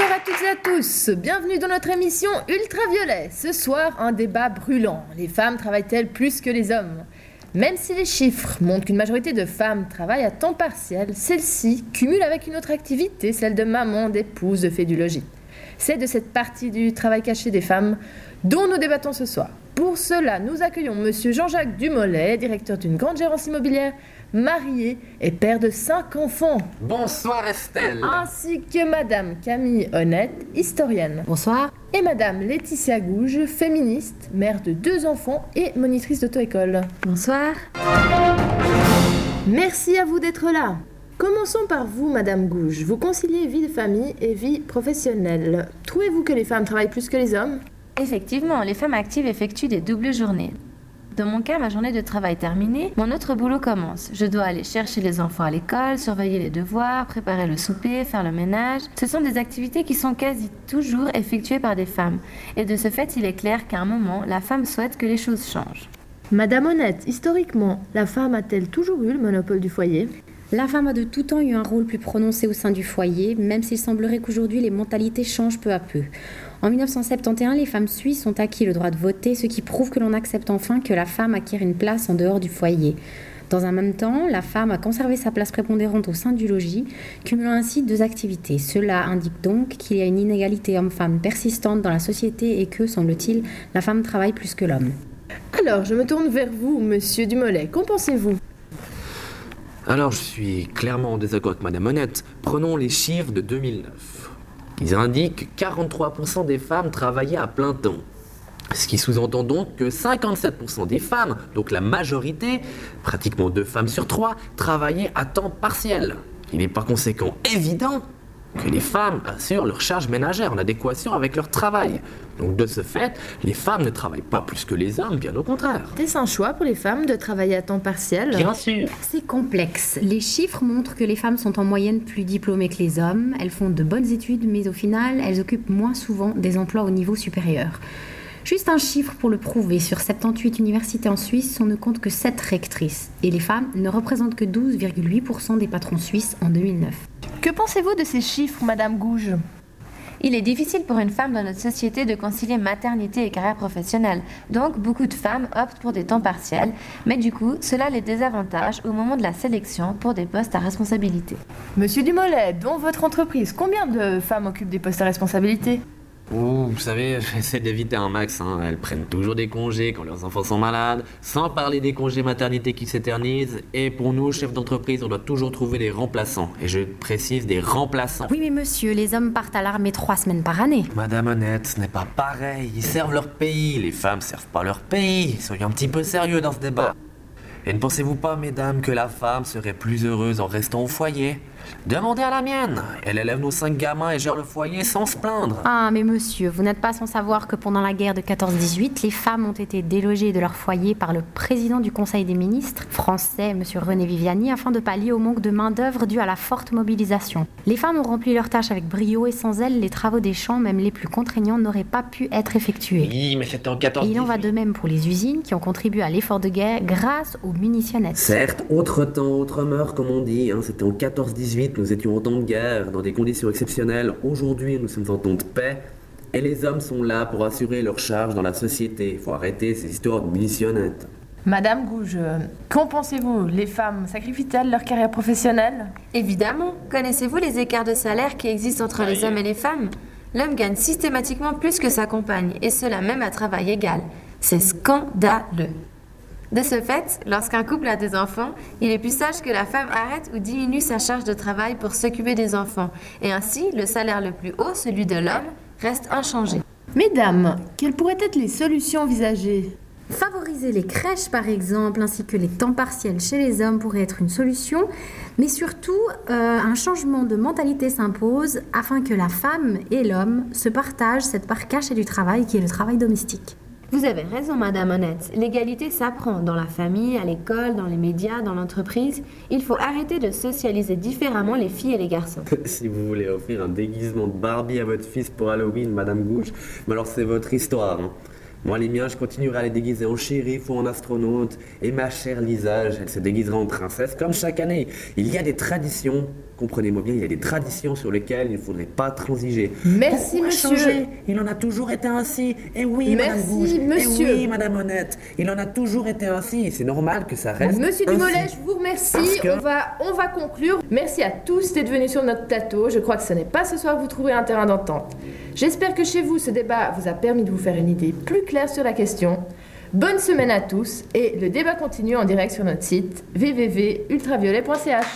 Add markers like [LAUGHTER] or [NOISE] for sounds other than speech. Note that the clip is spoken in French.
Bonsoir à toutes et à tous, bienvenue dans notre émission Ultraviolet. Ce soir, un débat brûlant. Les femmes travaillent-elles plus que les hommes? Même si les chiffres montrent qu'une majorité de femmes travaillent à temps partiel, celles-ci cumulent avec une autre activité, celle de maman, d'épouse, de fait du logis. C'est de cette partie du travail caché des femmes dont nous débattons ce soir. Pour cela, nous accueillons Monsieur Jean-Jacques Dumollet, directeur d'une grande gérance immobilière, marié et père de cinq enfants, Bonsoir Estelle. ainsi que Madame Camille Honnête, historienne, Bonsoir. et Madame Laetitia Gouge, féministe, mère de deux enfants et monitrice d'auto-école. Bonsoir. Merci à vous d'être là. Commençons par vous, Madame Gouge. Vous conciliez vie de famille et vie professionnelle. Trouvez-vous que les femmes travaillent plus que les hommes? Effectivement, les femmes actives effectuent des doubles journées. Dans mon cas, ma journée de travail terminée, mon autre boulot commence. Je dois aller chercher les enfants à l'école, surveiller les devoirs, préparer le souper, faire le ménage. Ce sont des activités qui sont quasi toujours effectuées par des femmes. Et de ce fait, il est clair qu'à un moment, la femme souhaite que les choses changent. Madame Honnête, historiquement, la femme a-t-elle toujours eu le monopole du foyer? La femme a de tout temps eu un rôle plus prononcé au sein du foyer, même s'il semblerait qu'aujourd'hui les mentalités changent peu à peu. En 1971, les femmes suisses ont acquis le droit de voter, ce qui prouve que l'on accepte enfin que la femme acquiert une place en dehors du foyer. Dans un même temps, la femme a conservé sa place prépondérante au sein du logis, cumulant ainsi deux activités. Cela indique donc qu'il y a une inégalité homme-femme persistante dans la société et que, semble-t-il, la femme travaille plus que l'homme. Alors, je me tourne vers vous, Monsieur Dumollet. Qu'en pensez-vous? Alors je suis clairement en désaccord avec Madame Honnête. Prenons les chiffres de 2009. Ils indiquent que 43% des femmes travaillaient à plein temps. Ce qui sous-entend donc que 57% des femmes, donc la majorité, pratiquement deux femmes sur trois, travaillaient à temps partiel. Il est par conséquent évident que les femmes assurent leur charge ménagère en adéquation avec leur travail. Donc de ce fait, les femmes ne travaillent pas plus que les hommes, bien au contraire. Est-ce un choix pour les femmes de travailler à temps partiel sûr. C'est complexe. Les chiffres montrent que les femmes sont en moyenne plus diplômées que les hommes. Elles font de bonnes études, mais au final, elles occupent moins souvent des emplois au niveau supérieur. Juste un chiffre pour le prouver. Sur 78 universités en Suisse, on ne compte que 7 rectrices. Et les femmes ne représentent que 12,8% des patrons suisses en 2009. Que pensez-vous de ces chiffres, Madame Gouge Il est difficile pour une femme dans notre société de concilier maternité et carrière professionnelle. Donc, beaucoup de femmes optent pour des temps partiels, mais du coup, cela les désavantage au moment de la sélection pour des postes à responsabilité. Monsieur Dumollet, dans votre entreprise, combien de femmes occupent des postes à responsabilité? Ouh, vous savez, [LAUGHS] j'essaie d'éviter un max. hein. Elles prennent toujours des congés quand leurs enfants sont malades, sans parler des congés maternité qui s'éternisent. Et pour nous, chefs d'entreprise, on doit toujours trouver des remplaçants. Et je précise des remplaçants. Oui, mais monsieur, les hommes partent à l'armée trois semaines par année. Madame Honnête, ce n'est pas pareil. Ils servent leur pays. Les femmes servent pas leur pays. Soyons un petit peu sérieux dans ce débat. Et ne pensez-vous pas, mesdames, que la femme serait plus heureuse en restant au foyer? Demandez à la mienne. Elle élève nos cinq gamins et gère le foyer sans se plaindre. Ah, mais monsieur, vous n'êtes pas sans savoir que pendant la guerre de 14-18, les femmes ont été délogées de leur foyer par le président du Conseil des ministres français, monsieur René Viviani, afin de pallier au manque de main-d'œuvre dû à la forte mobilisation. Les femmes ont rempli leurs tâches avec brio et sans elles, les travaux des champs, même les plus contraignants, n'auraient pas pu être effectués. Oui, mais c'était en 14 Et il en va de même pour les usines qui ont contribué à l'effort de guerre grâce aux munitionnettes. Certes, autre temps, autre mœurs, comme on dit. hein. C'était en 14-18, nous étions en temps de guerre, dans des conditions exceptionnelles. Aujourd'hui, nous sommes en temps de paix. Et les hommes sont là pour assurer leur charge dans la société. Il faut arrêter ces histoires de munitionnettes. Madame Gouge, qu'en pensez-vous? Les femmes sacrifient-elles leur carrière professionnelle? Évidemment, connaissez-vous les écarts de salaire qui existent entre les hommes et les femmes? L'homme gagne systématiquement plus que sa compagne, et cela même à travail égal. C'est scandaleux. De ce fait, lorsqu'un couple a des enfants, il est plus sage que la femme arrête ou diminue sa charge de travail pour s'occuper des enfants, et ainsi le salaire le plus haut, celui de l'homme, reste inchangé. Mesdames, quelles pourraient être les solutions envisagées? Favoriser les crèches, par exemple, ainsi que les temps partiels chez les hommes pourrait être une solution, mais surtout, euh, un changement de mentalité s'impose afin que la femme et l'homme se partagent cette part cachée du travail qui est le travail domestique. Vous avez raison, Madame Honnête. L'égalité s'apprend dans la famille, à l'école, dans les médias, dans l'entreprise. Il faut arrêter de socialiser différemment les filles et les garçons. [LAUGHS] si vous voulez offrir un déguisement de Barbie à votre fils pour Halloween, Madame Gouche, mais alors c'est votre histoire. hein. Moi, les miens, je continuerai à les déguiser en shérif ou en astronaute. Et ma chère Lisa, elle se déguisera en princesse comme chaque année. Il y a des traditions Comprenez-moi bien, il y a des traditions sur lesquelles il ne faudrait pas transiger. Merci, Pourquoi monsieur. changer Il en a toujours été ainsi. Et oui, Madame Merci, Gouge. monsieur. Et oui, Madame Honnête. Il en a toujours été ainsi. C'est normal que ça reste. Monsieur. Dumollet, je vous remercie. Que- On, va, on va conclure. Merci à tous d'être venus sur notre plateau. Je crois que ce n'est pas ce soir que vous trouverez un terrain d'entente. J'espère que chez vous, ce débat vous a permis de vous faire une idée plus claire sur la question. Bonne semaine à tous et le débat continue en direct sur notre site www.ultraviolet.ch.